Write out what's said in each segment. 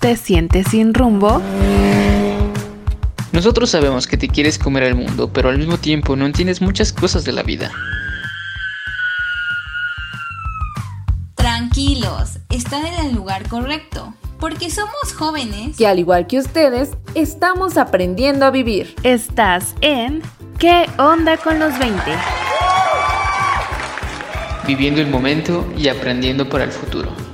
¿Te sientes sin rumbo? Nosotros sabemos que te quieres comer al mundo, pero al mismo tiempo no entiendes muchas cosas de la vida. Tranquilos, están en el lugar correcto, porque somos jóvenes que al igual que ustedes, estamos aprendiendo a vivir. Estás en ¿Qué onda con los 20? Viviendo el momento y aprendiendo para el futuro.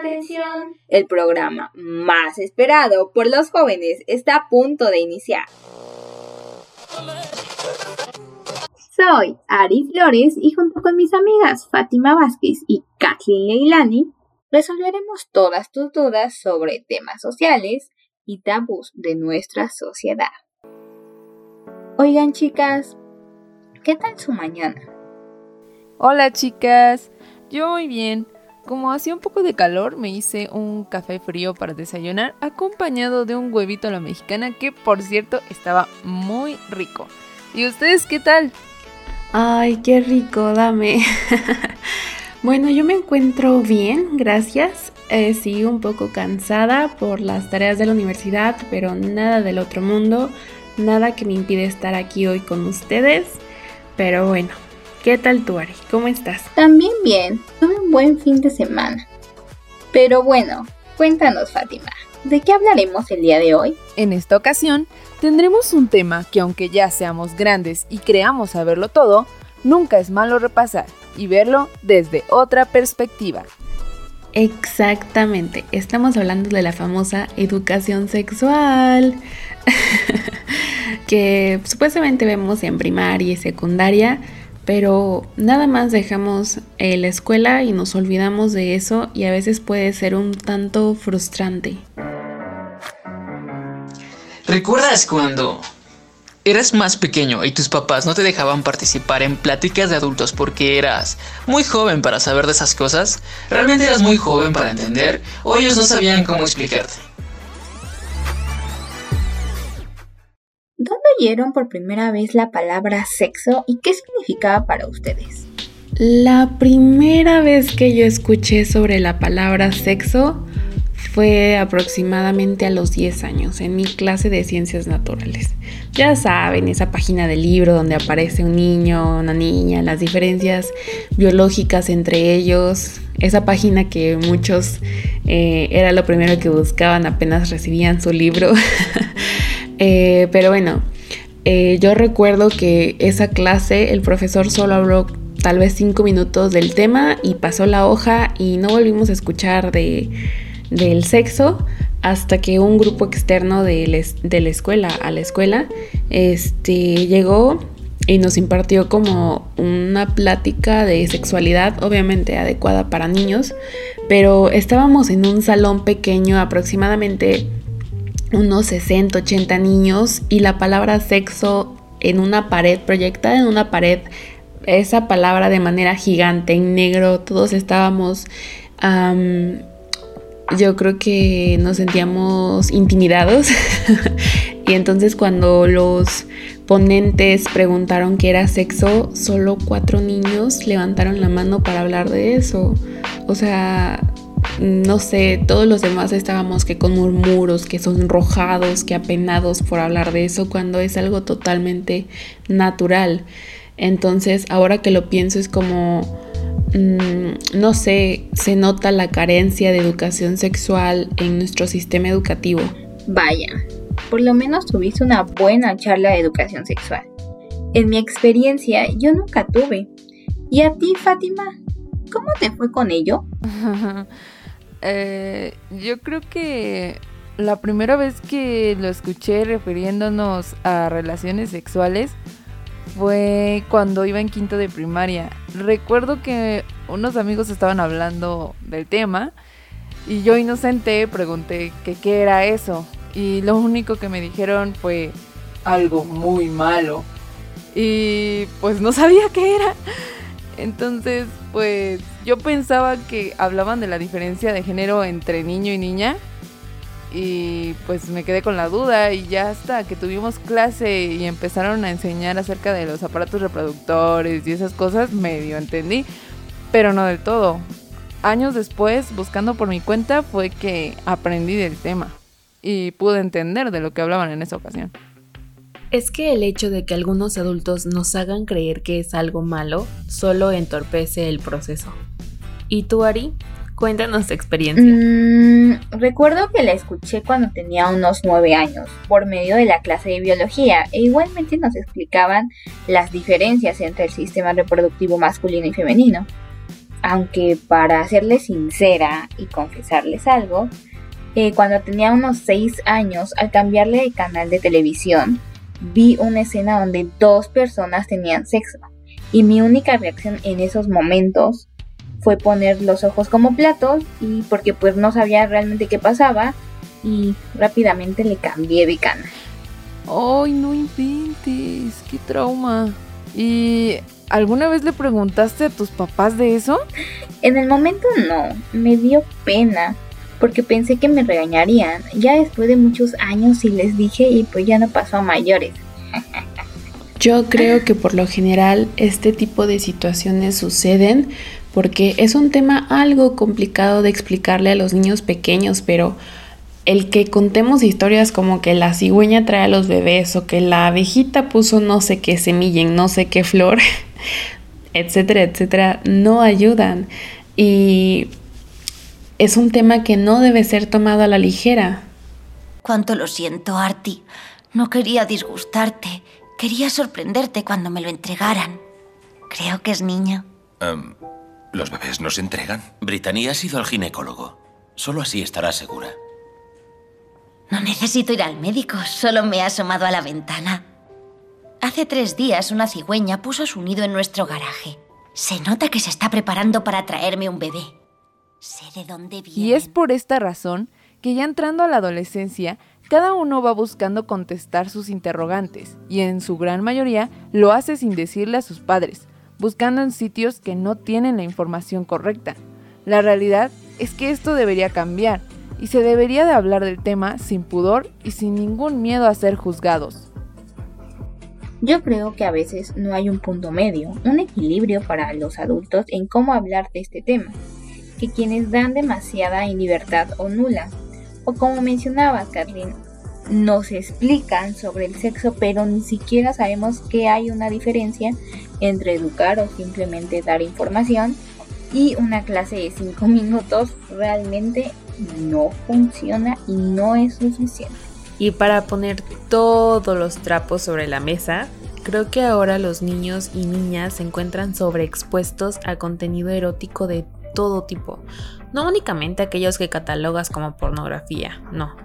Atención. El programa más esperado por los jóvenes está a punto de iniciar. Soy Ari Flores y junto con mis amigas Fátima Vázquez y Kathleen Leilani resolveremos todas tus dudas sobre temas sociales y tabús de nuestra sociedad. Oigan chicas, ¿qué tal su mañana? Hola chicas, yo muy bien. Como hacía un poco de calor, me hice un café frío para desayunar acompañado de un huevito a la mexicana que por cierto estaba muy rico. ¿Y ustedes qué tal? Ay, qué rico, dame. bueno, yo me encuentro bien, gracias. Eh, un poco cansada por las tareas de la universidad, pero nada del otro mundo, nada que me impide estar aquí hoy con ustedes. Pero bueno, ¿Qué tal tú, Ari? ¿Cómo estás? También bien, tuve un buen fin de semana. Pero bueno, cuéntanos, Fátima, ¿de qué hablaremos el día de hoy? En esta ocasión, tendremos un tema que aunque ya seamos grandes y creamos saberlo todo, nunca es malo repasar y verlo desde otra perspectiva. Exactamente, estamos hablando de la famosa educación sexual que supuestamente vemos en primaria y secundaria, pero nada más dejamos eh, la escuela y nos olvidamos de eso y a veces puede ser un tanto frustrante. ¿Recuerdas cuando eras más pequeño y tus papás no te dejaban participar en pláticas de adultos porque eras muy joven para saber de esas cosas? ¿Realmente eras muy joven para entender o ellos no sabían cómo explicarte? Oyeron por primera vez la palabra sexo y qué significaba para ustedes? La primera vez que yo escuché sobre la palabra sexo fue aproximadamente a los 10 años, en mi clase de ciencias naturales. Ya saben, esa página del libro donde aparece un niño, una niña, las diferencias biológicas entre ellos, esa página que muchos eh, era lo primero que buscaban apenas recibían su libro. Eh, pero bueno, eh, yo recuerdo que esa clase el profesor solo habló tal vez cinco minutos del tema y pasó la hoja y no volvimos a escuchar de, del sexo hasta que un grupo externo de, la escuela a la escuela este, llegó y nos impartió como una plática de sexualidad, obviamente adecuada para niños, pero estábamos en un salón pequeño aproximadamente unos 60, 80 niños y la palabra sexo en una pared, proyectada en una pared, esa palabra de manera gigante, en negro, todos estábamos, yo creo que nos sentíamos intimidados y entonces cuando los ponentes preguntaron qué era sexo, solo cuatro niños levantaron la mano para hablar de eso. O sea, no sé, todos los demás estábamos que con murmuros, que sonrojados, que apenados por hablar de eso, cuando es algo totalmente natural. Entonces, ahora que lo pienso es como, mm, no sé, se nota la carencia de educación sexual en nuestro sistema educativo. Vaya, por lo menos tuviste una buena charla de educación sexual. En mi experiencia, yo nunca tuve. ¿Y a ti, Fátima? ¿Cómo te fue con ello? Eh, yo creo que la primera vez que lo escuché refiriéndonos a relaciones sexuales fue cuando iba en quinto de primaria. Recuerdo que unos amigos estaban hablando del tema y yo inocente pregunté que qué era eso. Y lo único que me dijeron fue algo muy malo. Y pues no sabía qué era. Entonces, pues yo pensaba que hablaban de la diferencia de género entre niño y niña. y pues me quedé con la duda y ya hasta que tuvimos clase y empezaron a enseñar acerca de los aparatos reproductores y esas cosas, medio entendí, pero no del todo. Años después, buscando por mi cuenta, fue que aprendí del tema y pude entender de lo que hablaban en esa ocasión. Es que el hecho de que algunos adultos nos hagan creer que es algo malo solo entorpece el proceso. ¿Y tú, Ari? Cuéntanos tu experiencia. Mm, recuerdo que la escuché cuando tenía unos nueve años, por medio de la clase de biología, e igualmente nos explicaban las diferencias entre el sistema reproductivo masculino y femenino. Aunque para serles sincera y confesarles algo, eh, cuando tenía unos seis años, al cambiarle de canal de televisión, vi una escena donde dos personas tenían sexo. Y mi única reacción en esos momentos fue poner los ojos como platos y porque pues no sabía realmente qué pasaba y rápidamente le cambié de canal. ¡Ay, no inventes! ¡Qué trauma! ¿Y alguna vez le preguntaste a tus papás de eso? En el momento no, me dio pena porque pensé que me regañarían. Ya después de muchos años y les dije y pues ya no pasó a mayores. Yo creo que por lo general este tipo de situaciones suceden porque es un tema algo complicado de explicarle a los niños pequeños, pero el que contemos historias como que la cigüeña trae a los bebés o que la abejita puso no sé qué semilla en no sé qué flor, etcétera, etcétera, no ayudan. Y es un tema que no debe ser tomado a la ligera. Cuánto lo siento, Artie. No quería disgustarte. Quería sorprenderte cuando me lo entregaran. Creo que es niño. Em, ¿Los bebés no se entregan? Brittany ha sido al ginecólogo. Solo así estará segura. No necesito ir al médico, solo me he asomado a la ventana. Hace tres días una cigüeña puso su nido en nuestro garaje. Se nota que se está preparando para traerme un bebé. Sé de dónde viene. Y es por esta razón que ya entrando a la adolescencia, cada uno va buscando contestar sus interrogantes, y en su gran mayoría lo hace sin decirle a sus padres, buscando en sitios que no tienen la información correcta. La realidad es que esto debería cambiar y se debería de hablar del tema sin pudor y sin ningún miedo a ser juzgados. Yo creo que a veces no hay un punto medio, un equilibrio para los adultos en cómo hablar de este tema, que quienes dan demasiada libertad o nula, o como mencionaba Carlin, nos explican sobre el sexo, pero ni siquiera sabemos que hay una diferencia entre educar o simplemente dar información y una clase de 5 minutos realmente no funciona y no es suficiente. Y para poner todos los trapos sobre la mesa, creo que ahora los niños y niñas se encuentran sobreexpuestos a contenido erótico de todo tipo. No únicamente aquellos que catalogas como pornografía, no.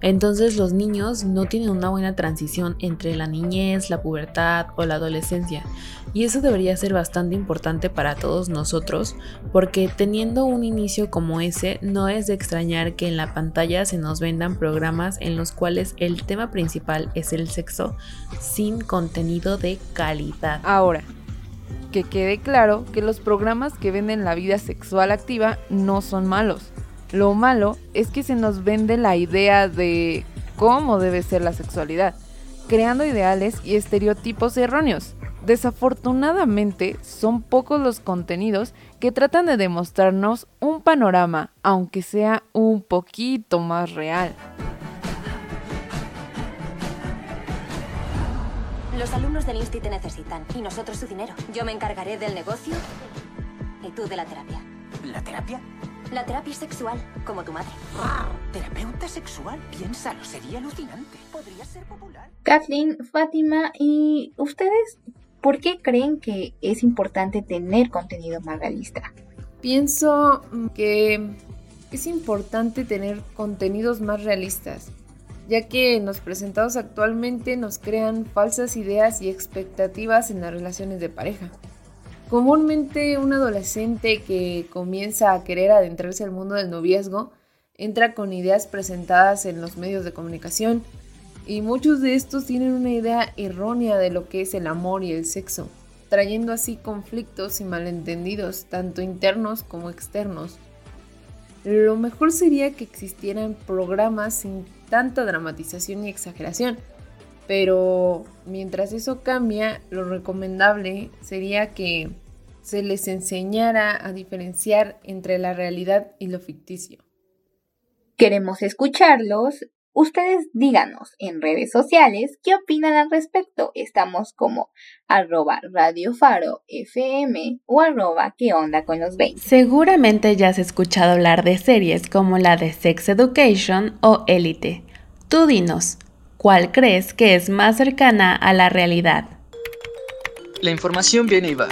Entonces los niños no tienen una buena transición entre la niñez, la pubertad o la adolescencia. Y eso debería ser bastante importante para todos nosotros, porque teniendo un inicio como ese, no es de extrañar que en la pantalla se nos vendan programas en los cuales el tema principal es el sexo sin contenido de calidad. Ahora, que quede claro que los programas que venden la vida sexual activa no son malos. Lo malo es que se nos vende la idea de cómo debe ser la sexualidad, creando ideales y estereotipos erróneos. Desafortunadamente, son pocos los contenidos que tratan de demostrarnos un panorama, aunque sea un poquito más real. Los alumnos del Insti te necesitan y nosotros su dinero. Yo me encargaré del negocio y tú de la terapia. ¿La terapia? La terapia sexual, como tu madre. ¿Terapeuta sexual? Piénsalo, sería alucinante. Podría ser popular. Kathleen, Fátima, ¿y ustedes por qué creen que es importante tener contenido más realista? Pienso que es importante tener contenidos más realistas ya que los presentados actualmente nos crean falsas ideas y expectativas en las relaciones de pareja. Comúnmente un adolescente que comienza a querer adentrarse al mundo del noviazgo entra con ideas presentadas en los medios de comunicación y muchos de estos tienen una idea errónea de lo que es el amor y el sexo, trayendo así conflictos y malentendidos tanto internos como externos. Lo mejor sería que existieran programas sin tanta dramatización y exageración. Pero mientras eso cambia, lo recomendable sería que se les enseñara a diferenciar entre la realidad y lo ficticio. Queremos escucharlos. Ustedes díganos en redes sociales qué opinan al respecto. Estamos como arroba Radio Faro FM o arroba qué onda con los 20. Seguramente ya has escuchado hablar de series como la de Sex Education o Elite. Tú dinos, ¿cuál crees que es más cercana a la realidad? La información viene y va.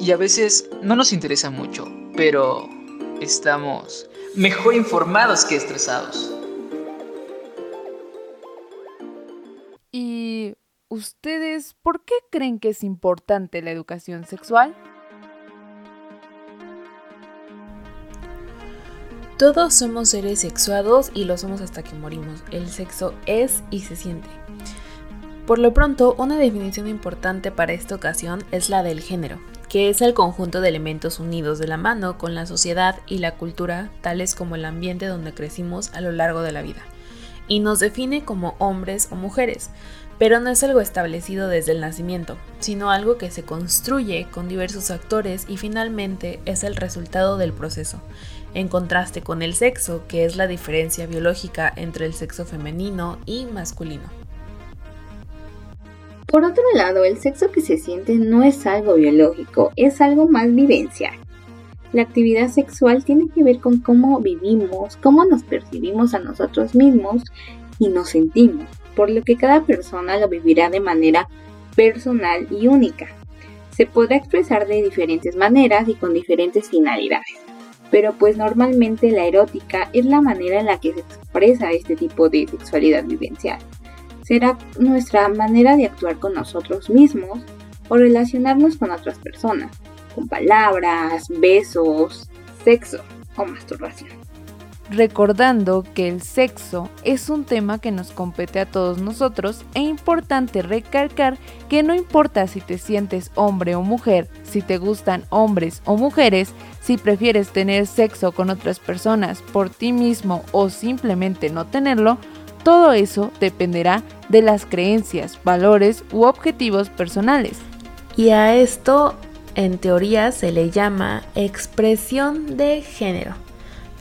Y a veces no nos interesa mucho, pero estamos mejor informados que estresados. ¿Y ustedes por qué creen que es importante la educación sexual? Todos somos seres sexuados y lo somos hasta que morimos. El sexo es y se siente. Por lo pronto, una definición importante para esta ocasión es la del género, que es el conjunto de elementos unidos de la mano con la sociedad y la cultura, tales como el ambiente donde crecimos a lo largo de la vida, y nos define como hombres o mujeres, pero no es algo establecido desde el nacimiento, sino algo que se construye con diversos actores y finalmente es el resultado del proceso, en contraste con el sexo, que es la diferencia biológica entre el sexo femenino y masculino. Por otro lado, el sexo que se siente no es algo biológico, es algo más vivencial. La actividad sexual tiene que ver con cómo vivimos, cómo nos percibimos a nosotros mismos y nos sentimos, por lo que cada persona lo vivirá de manera personal y única. Se podrá expresar de diferentes maneras y con diferentes finalidades pero pues normalmente la erótica es la manera en la que se expresa este tipo de sexualidad vivencial. Será nuestra manera de actuar con nosotros mismos o relacionarnos con otras personas, con palabras, besos, sexo o masturbación. Recordando que el sexo es un tema que nos compete a todos nosotros e importante recalcar que no importa si te sientes hombre o mujer, si te gustan hombres o mujeres, si prefieres tener sexo con otras personas por ti mismo o simplemente no tenerlo, todo eso dependerá de las creencias, valores u objetivos personales. Y a esto, en teoría, se le llama expresión de género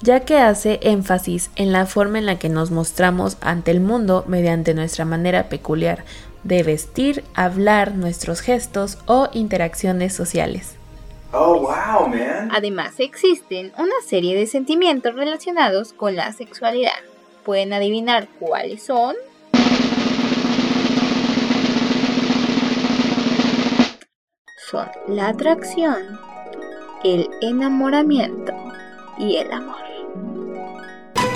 ya que hace énfasis en la forma en la que nos mostramos ante el mundo mediante nuestra manera peculiar de vestir, hablar, nuestros gestos o interacciones sociales. Oh, wow, man. Además, existen una serie de sentimientos relacionados con la sexualidad. ¿Pueden adivinar cuáles son? Son la atracción, el enamoramiento y el amor.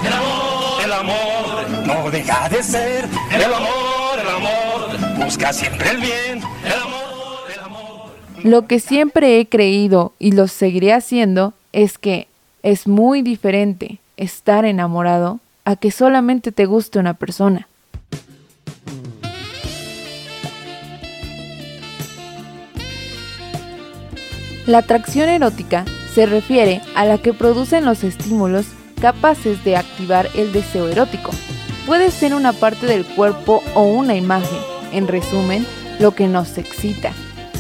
El amor, el amor no deja de ser. El amor, el amor busca siempre el bien. El amor, el amor. Lo que siempre he creído y lo seguiré haciendo es que es muy diferente estar enamorado a que solamente te guste una persona. La atracción erótica se refiere a la que producen los estímulos capaces de activar el deseo erótico. Puede ser una parte del cuerpo o una imagen, en resumen, lo que nos excita.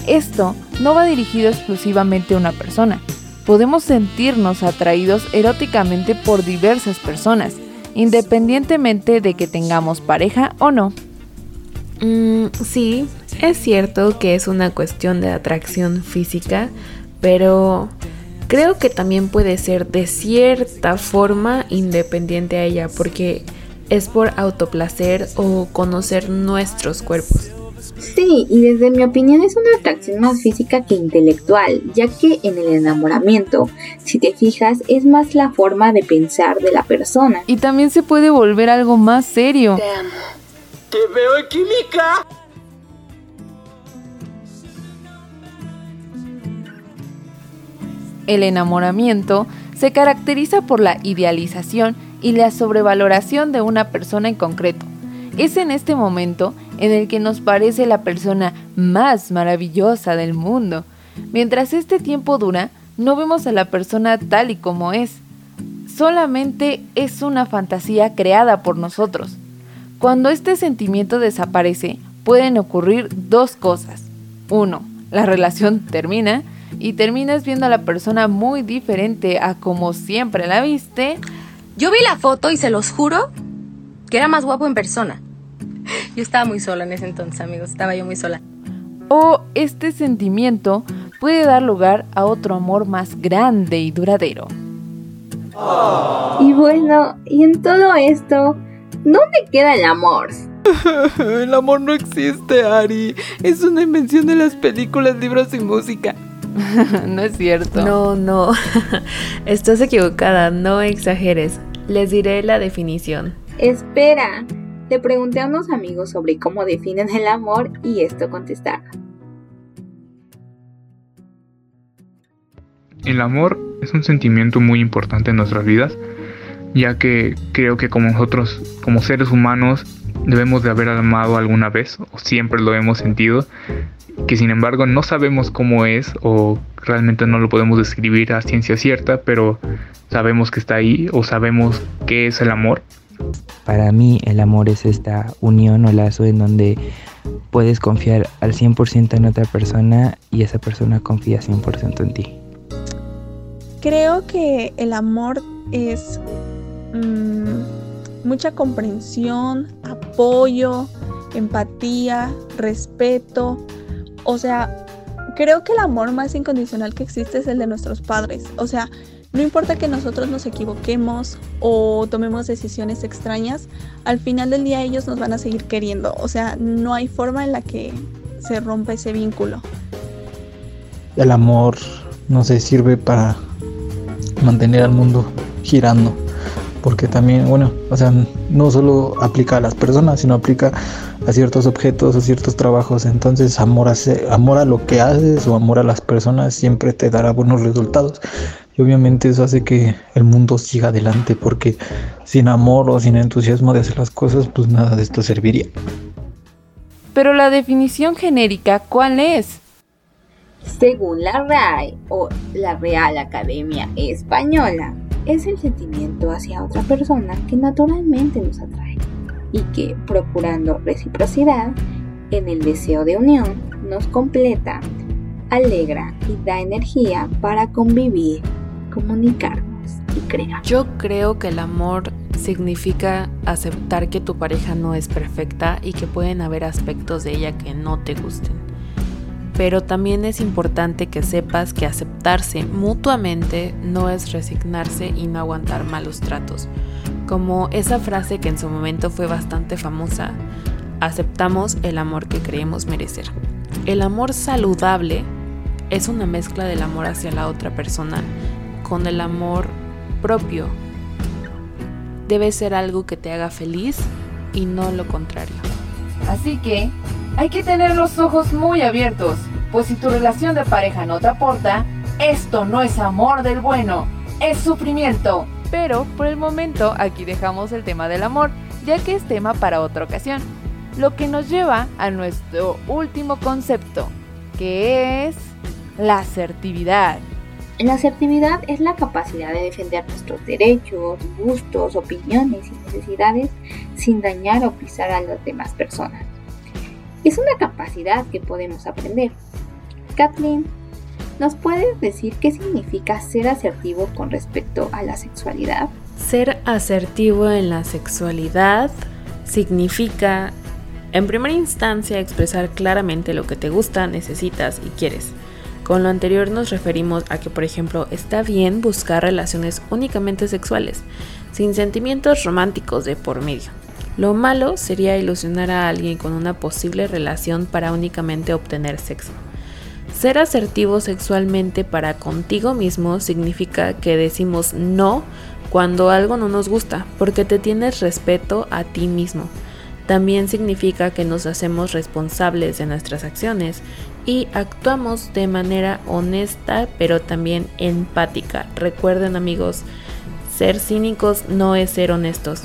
Esto no va dirigido exclusivamente a una persona. Podemos sentirnos atraídos eróticamente por diversas personas, independientemente de que tengamos pareja o no. Mm, sí, es cierto que es una cuestión de atracción física, pero creo que también puede ser de cierta forma independiente a ella, porque es por autoplacer o conocer nuestros cuerpos. Sí, y desde mi opinión es una atracción más física que intelectual, ya que en el enamoramiento, si te fijas, es más la forma de pensar de la persona. Y también se puede volver algo más serio. Te amo. Te veo en química. El enamoramiento se caracteriza por la idealización y la sobrevaloración de una persona en concreto. Es en este momento en el que nos parece la persona más maravillosa del mundo. Mientras este tiempo dura, no vemos a la persona tal y como es. Solamente es una fantasía creada por nosotros. Cuando este sentimiento desaparece, pueden ocurrir dos cosas. Uno, la relación termina y terminas viendo a la persona muy diferente a como siempre la viste. Yo vi la foto y se los juro que era más guapo en persona. Yo estaba muy sola en ese entonces, amigos, estaba yo muy sola. O este sentimiento puede dar lugar a otro amor más grande y duradero. Y bueno, y en todo esto, ¿dónde queda el amor? el amor no existe, Ari. Es una invención de las películas, libros y música. no es cierto. No, no. Estás equivocada, no exageres. Les diré la definición. Espera. Le pregunté a unos amigos sobre cómo definen el amor y esto contestaron. El amor es un sentimiento muy importante en nuestras vidas, ya que creo que como nosotros, como seres humanos, debemos de haber amado alguna vez o siempre lo hemos sentido, que sin embargo no sabemos cómo es o realmente no lo podemos describir a ciencia cierta, pero sabemos que está ahí o sabemos qué es el amor. Para mí el amor es esta unión o lazo en donde puedes confiar al 100% en otra persona y esa persona confía 100% en ti. Creo que el amor es mm, mucha comprensión, apoyo, empatía, respeto. O sea, creo que el amor más incondicional que existe es el de nuestros padres. O sea, no importa que nosotros nos equivoquemos o tomemos decisiones extrañas, al final del día ellos nos van a seguir queriendo. O sea, no hay forma en la que se rompa ese vínculo. El amor, no se sirve para mantener al mundo girando. Porque también, bueno, o sea, no solo aplica a las personas, sino aplica a ciertos objetos, a ciertos trabajos. Entonces, amor a, amor a lo que haces o amor a las personas siempre te dará buenos resultados. Y obviamente eso hace que el mundo siga adelante, porque sin amor o sin entusiasmo de hacer las cosas, pues nada de esto serviría. Pero la definición genérica, ¿cuál es? Según la RAE o la Real Academia Española, es el sentimiento hacia otra persona que naturalmente nos atrae y que, procurando reciprocidad en el deseo de unión, nos completa, alegra y da energía para convivir comunicarnos y crear. Yo creo que el amor significa aceptar que tu pareja no es perfecta y que pueden haber aspectos de ella que no te gusten. Pero también es importante que sepas que aceptarse mutuamente no es resignarse y no aguantar malos tratos. Como esa frase que en su momento fue bastante famosa, aceptamos el amor que creemos merecer. El amor saludable es una mezcla del amor hacia la otra persona con el amor propio. Debe ser algo que te haga feliz y no lo contrario. Así que hay que tener los ojos muy abiertos, pues si tu relación de pareja no te aporta, esto no es amor del bueno, es sufrimiento. Pero por el momento aquí dejamos el tema del amor, ya que es tema para otra ocasión. Lo que nos lleva a nuestro último concepto, que es la asertividad. La asertividad es la capacidad de defender nuestros derechos, gustos, opiniones y necesidades sin dañar o pisar a las demás personas. Es una capacidad que podemos aprender. Kathleen, ¿nos puedes decir qué significa ser asertivo con respecto a la sexualidad? Ser asertivo en la sexualidad significa, en primera instancia, expresar claramente lo que te gusta, necesitas y quieres con lo anterior nos referimos a que, por ejemplo, está bien buscar relaciones únicamente sexuales, sin sentimientos románticos de por medio. Lo malo sería ilusionar a alguien con una posible relación para únicamente obtener sexo. Ser asertivo sexualmente para contigo mismo significa que decimos no cuando algo no nos gusta, porque te tienes respeto a ti mismo. También significa que nos hacemos responsables de nuestras acciones y actuamos de manera honesta pero también empática. Recuerden amigos, ser cínicos no es ser honestos.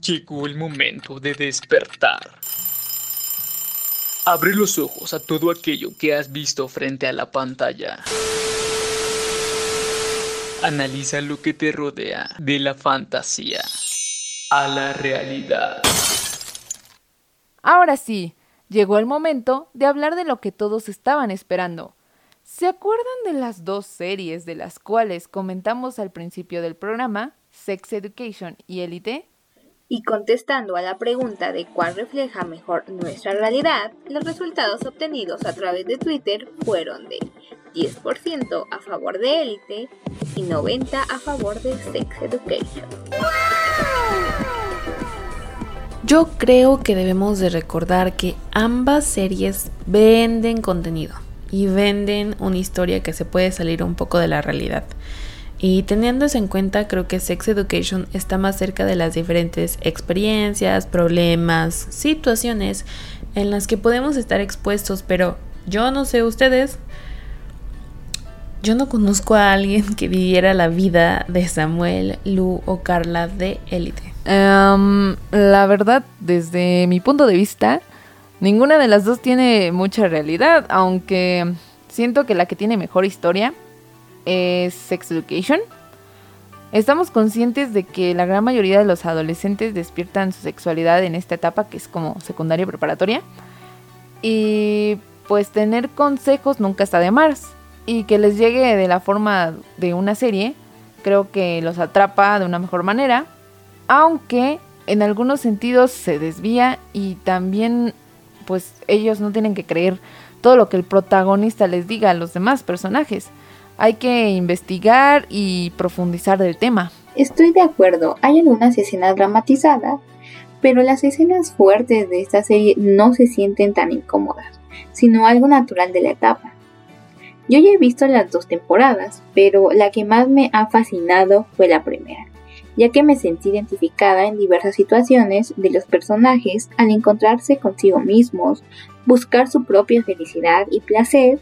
Llegó el momento de despertar. Abre los ojos a todo aquello que has visto frente a la pantalla. Analiza lo que te rodea de la fantasía a la realidad. Ahora sí, llegó el momento de hablar de lo que todos estaban esperando. ¿Se acuerdan de las dos series de las cuales comentamos al principio del programa, Sex Education y Elite? Y contestando a la pregunta de cuál refleja mejor nuestra realidad, los resultados obtenidos a través de Twitter fueron de 10% a favor de Elite y 90% a favor de Sex Education. Yo creo que debemos de recordar que ambas series venden contenido y venden una historia que se puede salir un poco de la realidad. Y teniendo eso en cuenta, creo que Sex Education está más cerca de las diferentes experiencias, problemas, situaciones en las que podemos estar expuestos, pero yo no sé ustedes, yo no conozco a alguien que viviera la vida de Samuel, Lu o Carla de Élite. Em, la verdad, desde mi punto de vista, ninguna de las dos tiene mucha realidad, aunque siento que la que tiene mejor historia es Sex Education. Estamos conscientes de que la gran mayoría de los adolescentes despiertan su sexualidad en esta etapa que es como secundaria preparatoria. Y pues tener consejos nunca está de más. Y que les llegue de la forma de una serie, creo que los atrapa de una mejor manera aunque en algunos sentidos se desvía y también pues ellos no tienen que creer todo lo que el protagonista les diga a los demás personajes. Hay que investigar y profundizar del tema. Estoy de acuerdo, hay algunas escenas dramatizadas, pero las escenas fuertes de esta serie no se sienten tan incómodas, sino algo natural de la etapa. Yo ya he visto las dos temporadas, pero la que más me ha fascinado fue la primera ya que me sentí identificada en diversas situaciones de los personajes al encontrarse consigo mismos, buscar su propia felicidad y placer,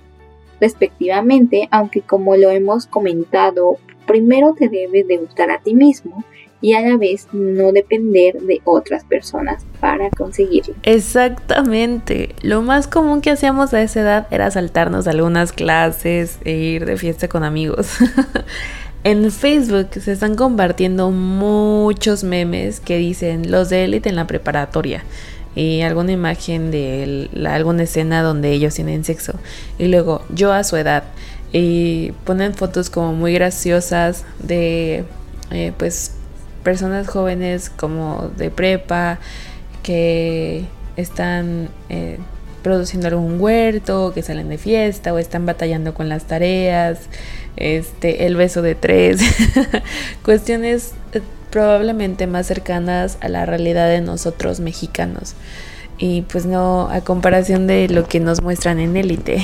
respectivamente, aunque como lo hemos comentado, primero te debes de gustar a ti mismo y a la vez no depender de otras personas para conseguirlo. Exactamente. Lo más común que hacíamos a esa edad era saltarnos algunas clases e ir de fiesta con amigos. En Facebook se están compartiendo muchos memes que dicen los de élite en la preparatoria y alguna imagen de alguna escena donde ellos tienen sexo. Y luego yo a su edad y ponen fotos como muy graciosas de eh, pues personas jóvenes como de prepa que están eh, produciendo algún huerto, que salen de fiesta o están batallando con las tareas este, el beso de tres, cuestiones eh, probablemente más cercanas a la realidad de nosotros mexicanos y pues no a comparación de lo que nos muestran en élite.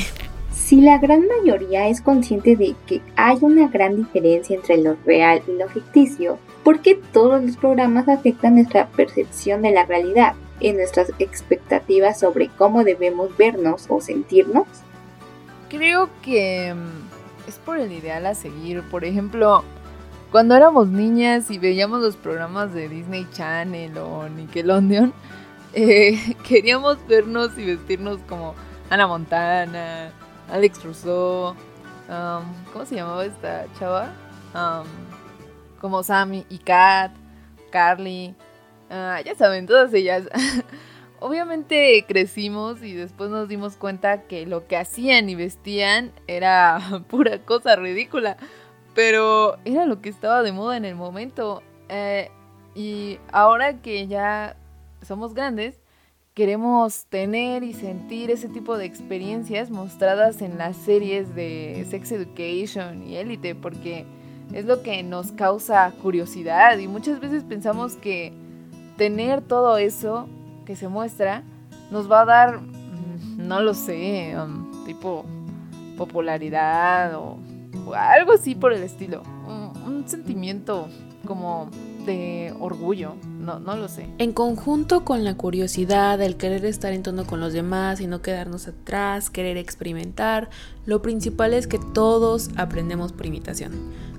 Si la gran mayoría es consciente de que hay una gran diferencia entre lo real y lo ficticio, ¿por qué todos los programas afectan nuestra percepción de la realidad y nuestras expectativas sobre cómo debemos vernos o sentirnos? Creo que mm, es por el ideal a seguir. Por ejemplo, cuando éramos niñas y veíamos los programas de Disney Channel o Nickelodeon, eh, queríamos vernos y vestirnos como Ana Montana, Alex Rousseau, um, ¿cómo se llamaba esta chava? Um, como Sammy y Kat, Carly, ah, ya saben, todas ellas. Obviamente crecimos y después nos dimos cuenta que lo que hacían y vestían era pura cosa ridícula, pero era lo que estaba de moda en el momento. Eh, y ahora que ya somos grandes, queremos tener y sentir ese tipo de experiencias mostradas en las series de Sex Education y Elite, porque es lo que nos causa curiosidad y muchas veces pensamos que tener todo eso que se muestra nos va a dar, mm, no lo sé, um, tipo popularidad o, algo así por el estilo. Un, sentimiento como de orgullo, no, no lo sé. En conjunto con la curiosidad, el querer estar en tono con los demás y no quedarnos atrás, querer experimentar, lo principal es que todos aprendemos por imitación.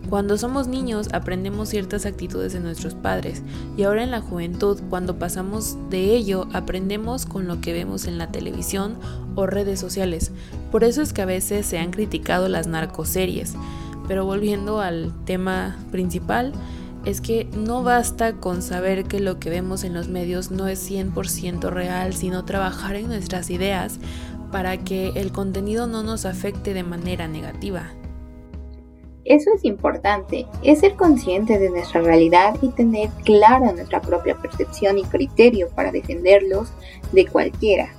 Cuando somos niños aprendemos ciertas actitudes de nuestros padres y ahora en la juventud cuando pasamos de ello aprendemos con lo que vemos en la televisión o redes sociales. Por eso es que a veces se han criticado las narcoseries. Pero volviendo al tema principal, es que no basta con saber que lo que vemos en los medios no es 100% real, sino trabajar en nuestras ideas para que el contenido no nos afecte de manera negativa. Eso es importante, es ser consciente de nuestra realidad y tener clara nuestra propia percepción y criterio para defenderlos de cualquiera.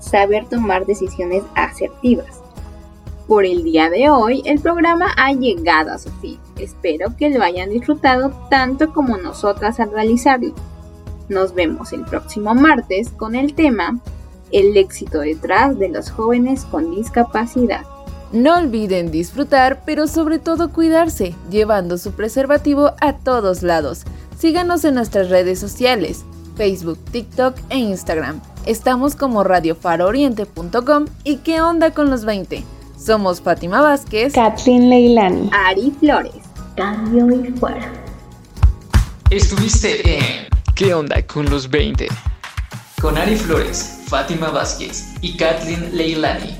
Saber tomar decisiones asertivas. Por el día de hoy, el programa ha llegado a su fin. Espero que lo hayan disfrutado tanto como nosotras al realizarlo. Nos vemos el próximo martes con el tema El éxito detrás de los jóvenes con discapacidad. No olviden disfrutar, pero sobre todo cuidarse, llevando su preservativo a todos lados. Síganos en nuestras redes sociales, Facebook, TikTok e Instagram. Estamos como radiofarooriente.com y qué onda con los 20. Somos Fátima Vázquez, Kathleen Leilani, Ari Flores, Cambio y Fuera. Estuviste en ¿Qué onda con los 20? Con Ari Flores, Fátima Vázquez y Kathleen Leilani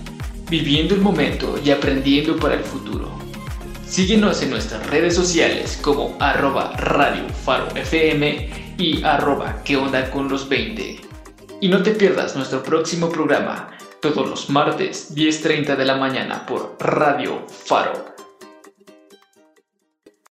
viviendo el momento y aprendiendo para el futuro. Síguenos en nuestras redes sociales como arroba Radio Faro FM y arroba que onda con los 20. Y no te pierdas nuestro próximo programa todos los martes 10.30 de la mañana por Radio Faro